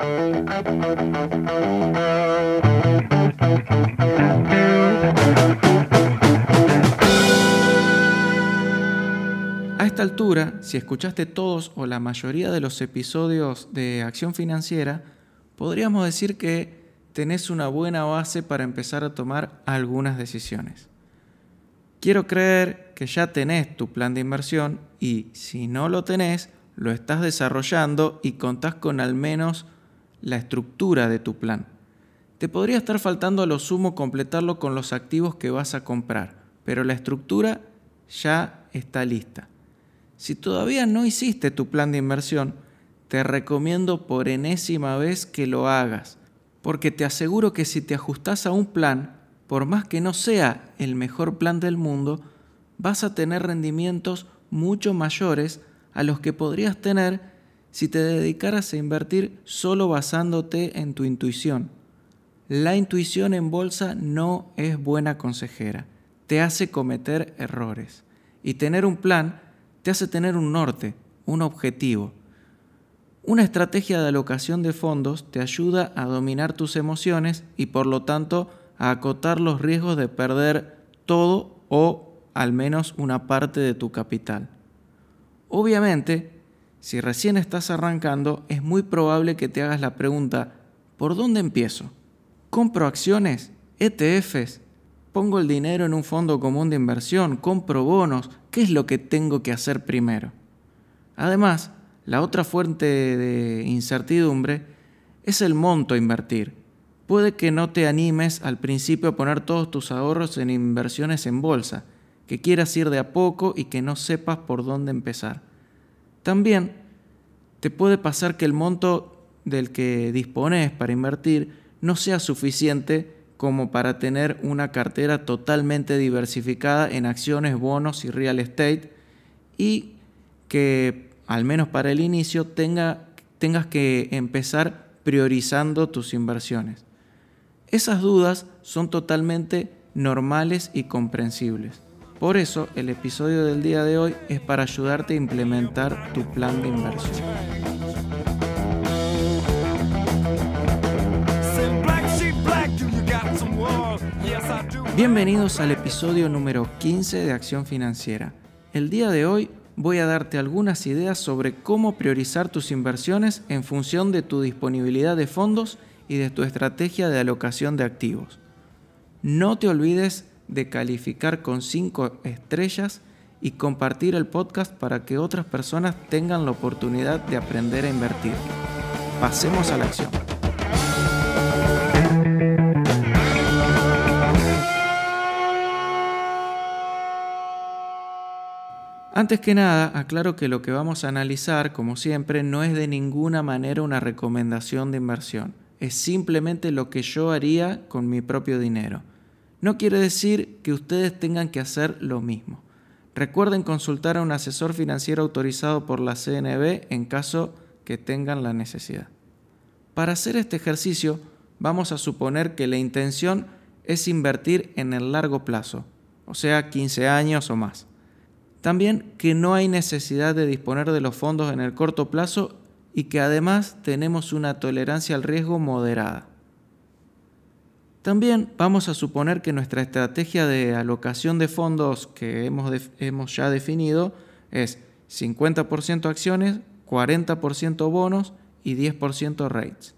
A esta altura, si escuchaste todos o la mayoría de los episodios de Acción Financiera, podríamos decir que tenés una buena base para empezar a tomar algunas decisiones. Quiero creer que ya tenés tu plan de inversión y si no lo tenés, lo estás desarrollando y contás con al menos la estructura de tu plan. Te podría estar faltando a lo sumo completarlo con los activos que vas a comprar, pero la estructura ya está lista. Si todavía no hiciste tu plan de inversión, te recomiendo por enésima vez que lo hagas, porque te aseguro que si te ajustas a un plan, por más que no sea el mejor plan del mundo, vas a tener rendimientos mucho mayores a los que podrías tener si te dedicaras a invertir solo basándote en tu intuición. La intuición en bolsa no es buena consejera, te hace cometer errores. Y tener un plan te hace tener un norte, un objetivo. Una estrategia de alocación de fondos te ayuda a dominar tus emociones y por lo tanto a acotar los riesgos de perder todo o al menos una parte de tu capital. Obviamente, si recién estás arrancando, es muy probable que te hagas la pregunta, ¿por dónde empiezo? ¿Compro acciones? ¿ETFs? ¿Pongo el dinero en un fondo común de inversión? ¿Compro bonos? ¿Qué es lo que tengo que hacer primero? Además, la otra fuente de incertidumbre es el monto a invertir. Puede que no te animes al principio a poner todos tus ahorros en inversiones en bolsa, que quieras ir de a poco y que no sepas por dónde empezar. También te puede pasar que el monto del que dispones para invertir no sea suficiente como para tener una cartera totalmente diversificada en acciones, bonos y real estate y que al menos para el inicio tenga, tengas que empezar priorizando tus inversiones. Esas dudas son totalmente normales y comprensibles. Por eso el episodio del día de hoy es para ayudarte a implementar tu plan de inversión. Bienvenidos al episodio número 15 de Acción Financiera. El día de hoy voy a darte algunas ideas sobre cómo priorizar tus inversiones en función de tu disponibilidad de fondos y de tu estrategia de alocación de activos. No te olvides de calificar con 5 estrellas y compartir el podcast para que otras personas tengan la oportunidad de aprender a invertir. Pasemos a la acción. Antes que nada, aclaro que lo que vamos a analizar, como siempre, no es de ninguna manera una recomendación de inversión. Es simplemente lo que yo haría con mi propio dinero. No quiere decir que ustedes tengan que hacer lo mismo. Recuerden consultar a un asesor financiero autorizado por la CNB en caso que tengan la necesidad. Para hacer este ejercicio, vamos a suponer que la intención es invertir en el largo plazo, o sea, 15 años o más. También que no hay necesidad de disponer de los fondos en el corto plazo y que además tenemos una tolerancia al riesgo moderada. También vamos a suponer que nuestra estrategia de alocación de fondos que hemos, hemos ya definido es 50% acciones, 40% bonos y 10% rates.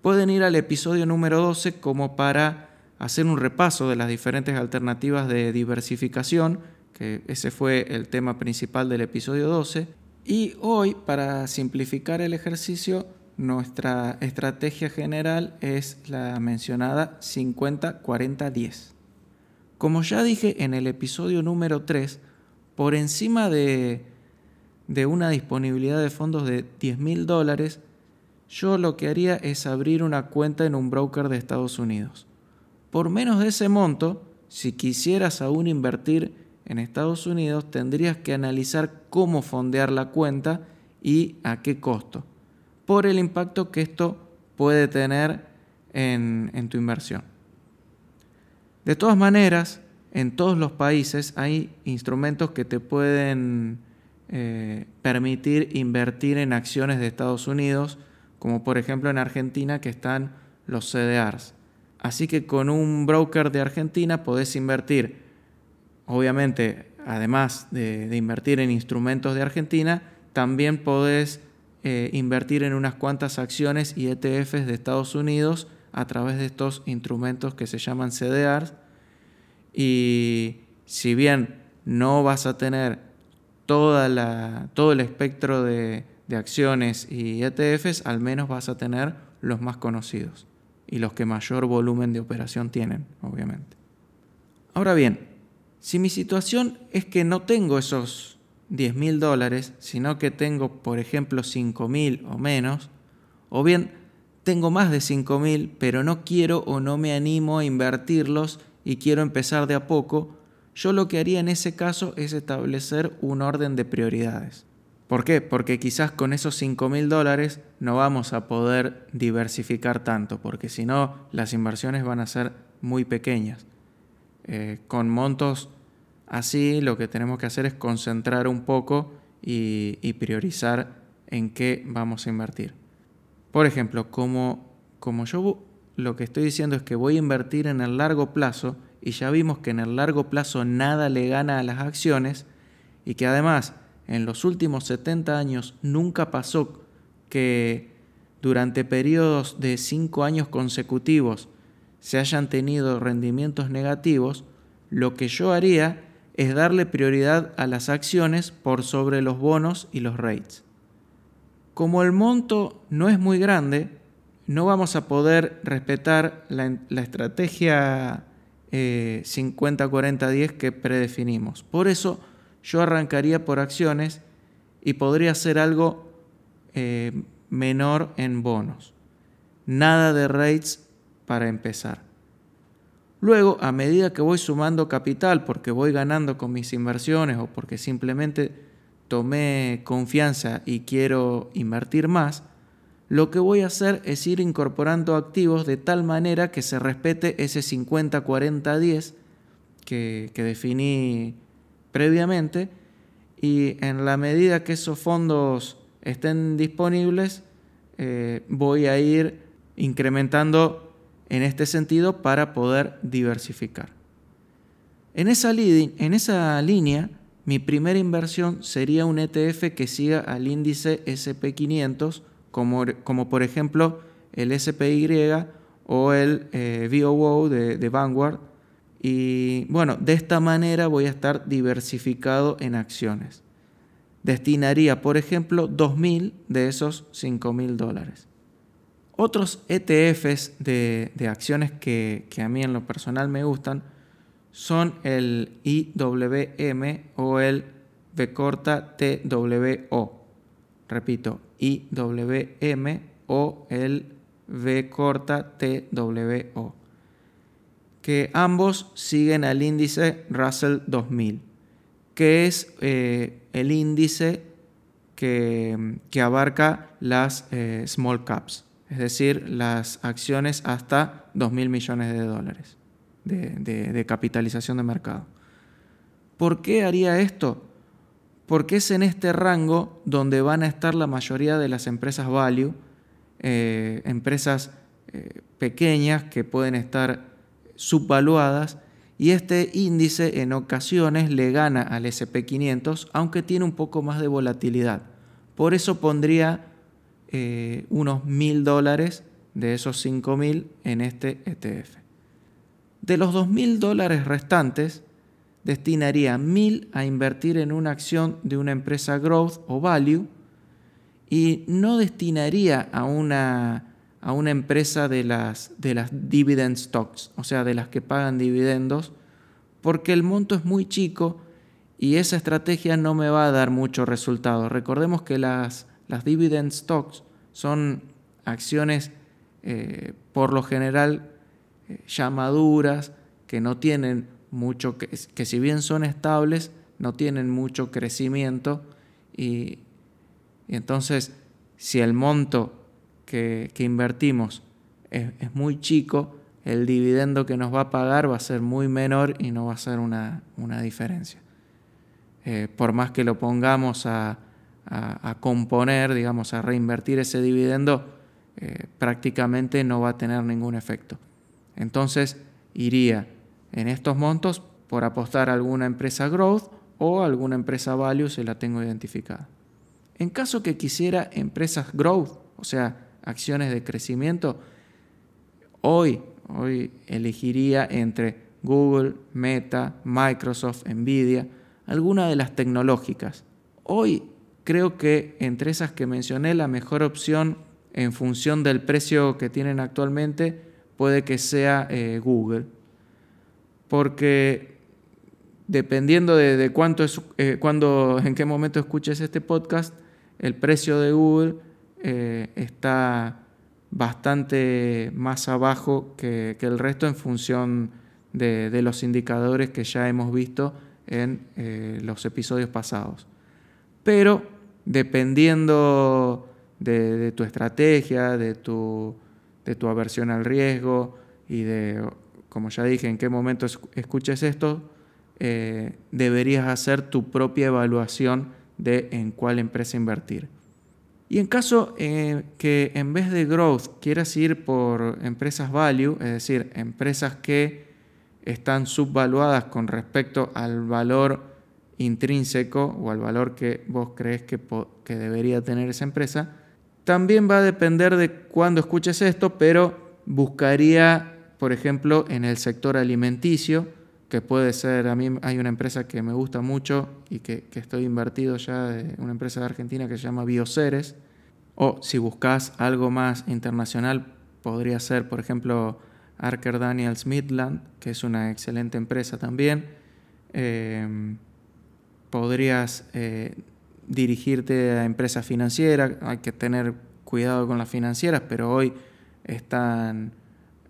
Pueden ir al episodio número 12 como para hacer un repaso de las diferentes alternativas de diversificación que ese fue el tema principal del episodio 12. Y hoy, para simplificar el ejercicio, nuestra estrategia general es la mencionada 50-40-10. Como ya dije en el episodio número 3, por encima de, de una disponibilidad de fondos de 10 mil dólares, yo lo que haría es abrir una cuenta en un broker de Estados Unidos. Por menos de ese monto, si quisieras aún invertir en Estados Unidos, tendrías que analizar cómo fondear la cuenta y a qué costo, por el impacto que esto puede tener en, tu inversión. De todas maneras, en todos los países hay instrumentos que te pueden eh, permitir invertir en acciones de Estados Unidos como por ejemplo en Argentina que están los CDRs. Así que con un broker de Argentina podés invertir, obviamente, además de, invertir en instrumentos de Argentina, también podés eh, invertir en unas cuantas acciones y ETFs de Estados Unidos a través de estos instrumentos que se llaman CDRs. Y si bien no vas a tener toda la, todo el espectro de, de acciones y ETFs, al menos vas a tener los más conocidos y los que mayor volumen de operación tienen, obviamente. Ahora bien, si mi situación es que no tengo esos 10 mil dólares, sino que tengo, por ejemplo, 5 mil o menos, o bien tengo más de 5 mil, pero no quiero o no me animo a invertirlos y quiero empezar de a poco, yo lo que haría en ese caso es establecer un orden de prioridades. ¿Por qué? Porque quizás con esos 5 mil dólares no vamos a poder diversificar tanto, porque si no las inversiones van a ser muy pequeñas. Eh, con montos así lo que tenemos que hacer es concentrar un poco y, priorizar en qué vamos a invertir. Por ejemplo, como, como yo lo que estoy diciendo es que voy a invertir en el largo plazo y ya vimos que en el largo plazo nada le gana a las acciones y que además en los últimos 70 años nunca pasó que durante periodos de 5 años consecutivos se hayan tenido rendimientos negativos, lo que yo haría es darle prioridad a las acciones por sobre los bonos y los rates. Como el monto no es muy grande, no vamos a poder respetar la, estrategia 50-40-10 eh, que predefinimos. Por eso, yo arrancaría por acciones y podría ser algo eh, menor en bonos. Nada de rates para empezar. Luego, a medida que voy sumando capital porque voy ganando con mis inversiones o porque simplemente tomé confianza y quiero invertir más, lo que voy a hacer es ir incorporando activos de tal manera que se respete ese 50-40-10 que, que definí previamente y en la medida que esos fondos estén disponibles, eh, voy a ir incrementando en este sentido para poder diversificar. En esa, línea, mi primera inversión sería un ETF que siga al índice SP500, como, como por ejemplo el SPY o el eh, VOO de, de Vanguard, y bueno, de esta manera voy a estar diversificado en acciones. Destinaría, por ejemplo, 2.000 de esos 5.000 dólares. Otros ETFs de, acciones que, a mí en lo personal me gustan son el IWM o el V corta TWO. Repito, IWM o el V corta TWO que ambos siguen al índice Russell 2000, que es eh, el índice que, abarca las eh, small caps, es decir, las acciones hasta 2.000 millones de dólares de, capitalización de mercado. ¿Por qué haría esto? Porque es en este rango donde van a estar la mayoría de las empresas value, eh, empresas pequeñas que pueden estar subvaluadas y este índice en ocasiones le gana al SP500, aunque tiene un poco más de volatilidad. Por eso pondría eh, unos mil dólares de esos 5.000 en este ETF. De los 2.000 dólares restantes, destinaría 1.000 a invertir en una acción de una empresa growth o value y no destinaría a una a una empresa de las, de las dividend stocks, o sea, de las que pagan dividendos, porque el monto es muy chico y esa estrategia no me va a dar mucho resultado. Recordemos que las, las dividend stocks son acciones eh, por lo general eh, ya maduras, que no tienen mucho, que, que si bien son estables, no tienen mucho crecimiento y, entonces si el monto que, invertimos es, muy chico, el dividendo que nos va a pagar va a ser muy menor y no va a ser una, diferencia. Eh, por más que lo pongamos a, componer, digamos, a reinvertir ese dividendo, eh, prácticamente no va a tener ningún efecto. Entonces iría en estos montos por apostar a alguna empresa growth o alguna empresa value si la tengo identificada. En caso que quisiera empresas growth, o sea, acciones de crecimiento, hoy, hoy elegiría entre Google, Meta, Microsoft, Nvidia, alguna de las tecnológicas. Hoy creo que entre esas que mencioné, la mejor opción en función del precio que tienen actualmente puede que sea eh, Google. Porque dependiendo de, cuánto es, eh, cuando, en qué momento escuches este podcast, el precio de Google eh, está bastante más abajo que, el resto en función de, los indicadores que ya hemos visto en eh, los episodios pasados. Pero dependiendo de, tu estrategia, de tu, aversión al riesgo y de, como ya dije, en qué momento escuches esto, eh, deberías hacer tu propia evaluación de en cuál empresa invertir. Y en caso eh, que en vez de growth quieras ir por empresas value, es decir, empresas que están subvaluadas con respecto al valor intrínseco o al valor que vos crees que, debería tener esa empresa, también va a depender de cuándo escuches esto, pero buscaría, por ejemplo, en el sector alimenticio, que puede ser, a mí hay una empresa que me gusta mucho y que, estoy invertido ya, una empresa de Argentina que se llama Bioceres, o si buscas algo más internacional, podría ser, por ejemplo, Archer Daniels Midland, que es una excelente empresa también. Em, podrías eh, dirigirte a empresas financieras, hay que tener cuidado con las financieras, pero hoy están,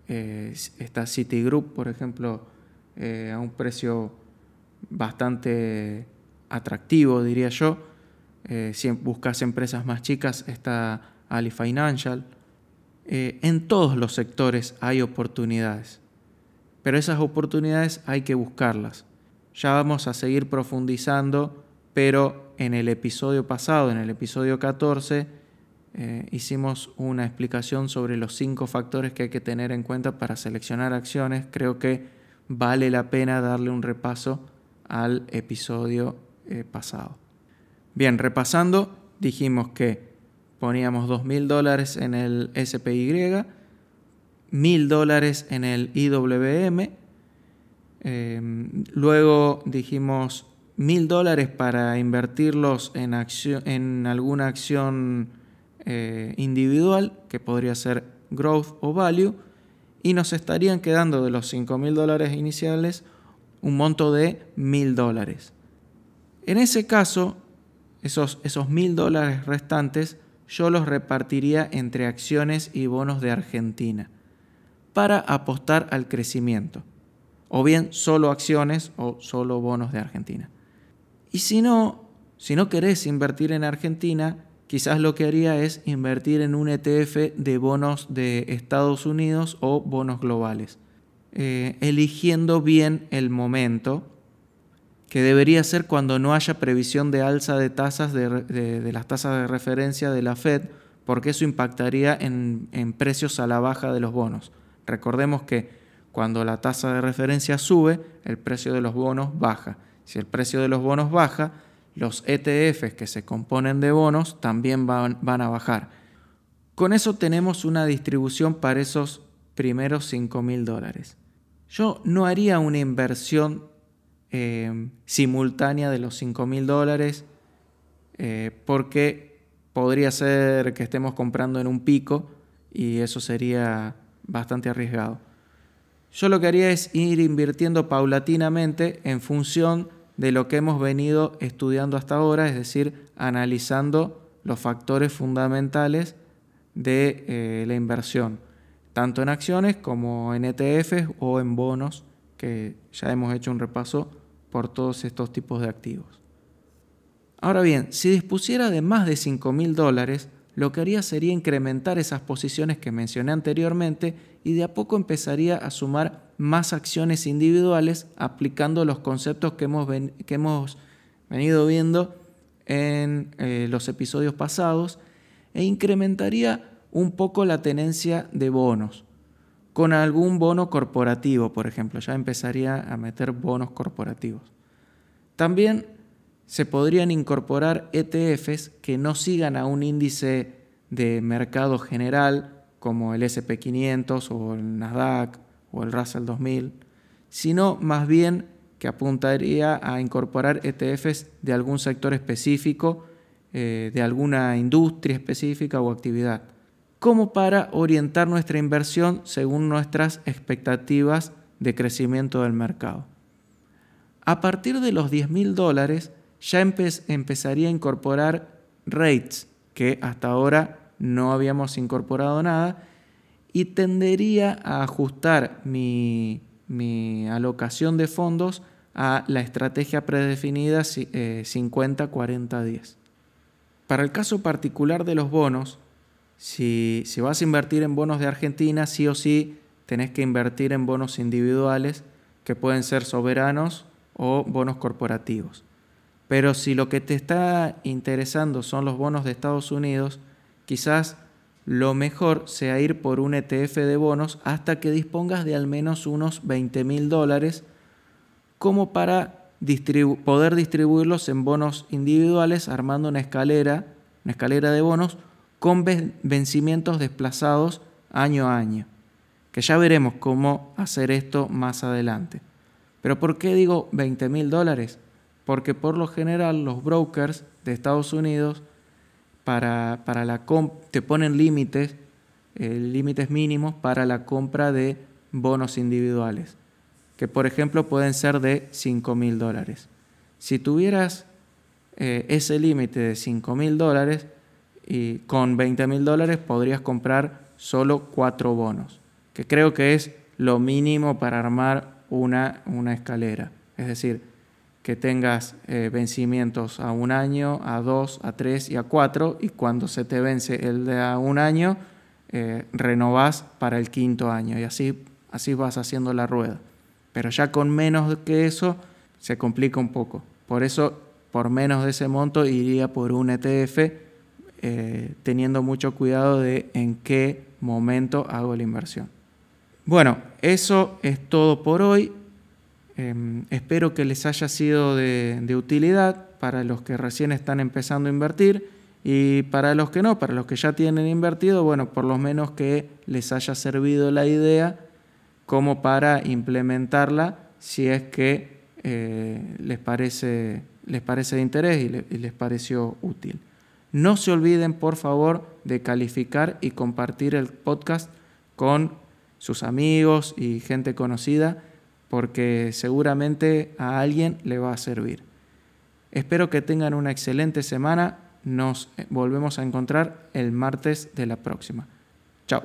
eh, está Citigroup, por ejemplo, eh, a un precio bastante atractivo, diría yo. Si buscas empresas más chicas, está Ali Financial. En todos los sectores hay oportunidades, pero esas oportunidades hay que buscarlas. Ya vamos a seguir profundizando, pero en el episodio pasado, en el episodio 14, hicimos una explicación sobre los cinco factores que hay que tener en cuenta para seleccionar acciones. Creo que vale la pena darle un repaso al episodio eh, pasado. Bien, repasando, dijimos que poníamos 2.000 dólares en el SPY, 1.000 dólares en el IWM, em, luego dijimos 1.000 dólares para invertirlos en, en alguna acción eh, individual, que podría ser growth o value, y nos estarían quedando de los 5 mil dólares iniciales un monto de mil dólares. En ese caso, esos, esos mil dólares restantes yo los repartiría entre acciones y bonos de Argentina para apostar al crecimiento, o bien solo acciones o solo bonos de Argentina. Y si no, si no querés invertir en Argentina, quizás lo que haría es invertir en un ETF de bonos de Estados Unidos o bonos globales, eh, eligiendo bien el momento, que debería ser cuando no haya previsión de alza de tasas de, las tasas de referencia de la Fed, porque eso impactaría en, en precios a la baja de los bonos. Recordemos que cuando la tasa de referencia sube, el precio de los bonos baja. Si el precio de los bonos baja, los ETFs que se componen de bonos también van, a bajar. Con eso tenemos una distribución para esos primeros 5 mil dólares. Yo no haría una inversión eh, simultánea de los 5 mil dólares eh, porque podría ser que estemos comprando en un pico y eso sería bastante arriesgado. Yo lo que haría es ir invirtiendo paulatinamente en función de lo que hemos venido estudiando hasta ahora, es decir, analizando los factores fundamentales de eh, la inversión, tanto en acciones como en ETFs o en bonos, que ya hemos hecho un repaso por todos estos tipos de activos. Ahora bien, si dispusiera de más de 5 mil dólares, lo que haría sería incrementar esas posiciones que mencioné anteriormente y de a poco empezaría a sumar más acciones individuales aplicando los conceptos que hemos, que hemos venido viendo en eh, los episodios pasados e incrementaría un poco la tenencia de bonos, con algún bono corporativo, por ejemplo. Ya empezaría a meter bonos corporativos. También se podrían incorporar ETFs que no sigan a un índice de mercado general como el SP500 o el Nasdaq o el Russell 2000, sino más bien que apuntaría a incorporar ETFs de algún sector específico, eh, de alguna industria específica o actividad, como para orientar nuestra inversión según nuestras expectativas de crecimiento del mercado. A partir de los 10 mil dólares ya empezaría a incorporar rates, que hasta ahora no habíamos incorporado nada, y tendería a ajustar mi, alocación de fondos a la estrategia predefinida 50-40-10. Eh, Para el caso particular de los bonos, si, si, vas a invertir en bonos de Argentina, sí o sí tenés que invertir en bonos individuales que pueden ser soberanos o bonos corporativos. Pero si lo que te está interesando son los bonos de Estados Unidos, quizás lo mejor sea ir por un ETF de bonos hasta que dispongas de al menos unos 20 mil dólares como para poder distribuirlos en bonos individuales armando una escalera, una escalera de bonos con vencimientos desplazados año a año, que ya veremos cómo hacer esto más adelante. Pero ¿por qué digo 20 mil dólares? Porque por lo general los brokers de Estados Unidos para, para la te ponen límites, eh, límites mínimos para la compra de bonos individuales, que por ejemplo pueden ser de 5 mil dólares. Si tuvieras eh, ese límite de 5 mil dólares, y con 20 mil dólares podrías comprar solo cuatro bonos, que creo que es lo mínimo para armar una, una escalera. Es decir, que tengas eh, vencimientos a un año, a dos, a tres y a cuatro, y cuando se te vence el de a un año, eh, renovás para el quinto año, y así, así vas haciendo la rueda. Pero ya con menos que eso, se complica un poco. Por eso, por menos de ese monto, iría por un ETF, eh, teniendo mucho cuidado de en qué momento hago la inversión. Bueno, eso es todo por hoy. Em, espero que les haya sido de, utilidad para los que recién están empezando a invertir y para los que no, para los que ya tienen invertido, bueno, por lo menos que les haya servido la idea como para implementarla si es que eh, les, parece, les parece de interés y, y les pareció útil. No se olviden, por favor, de calificar y compartir el podcast con sus amigos y gente conocida porque seguramente a alguien le va a servir. Espero que tengan una excelente semana. Nos volvemos a encontrar el martes de la próxima. Chao.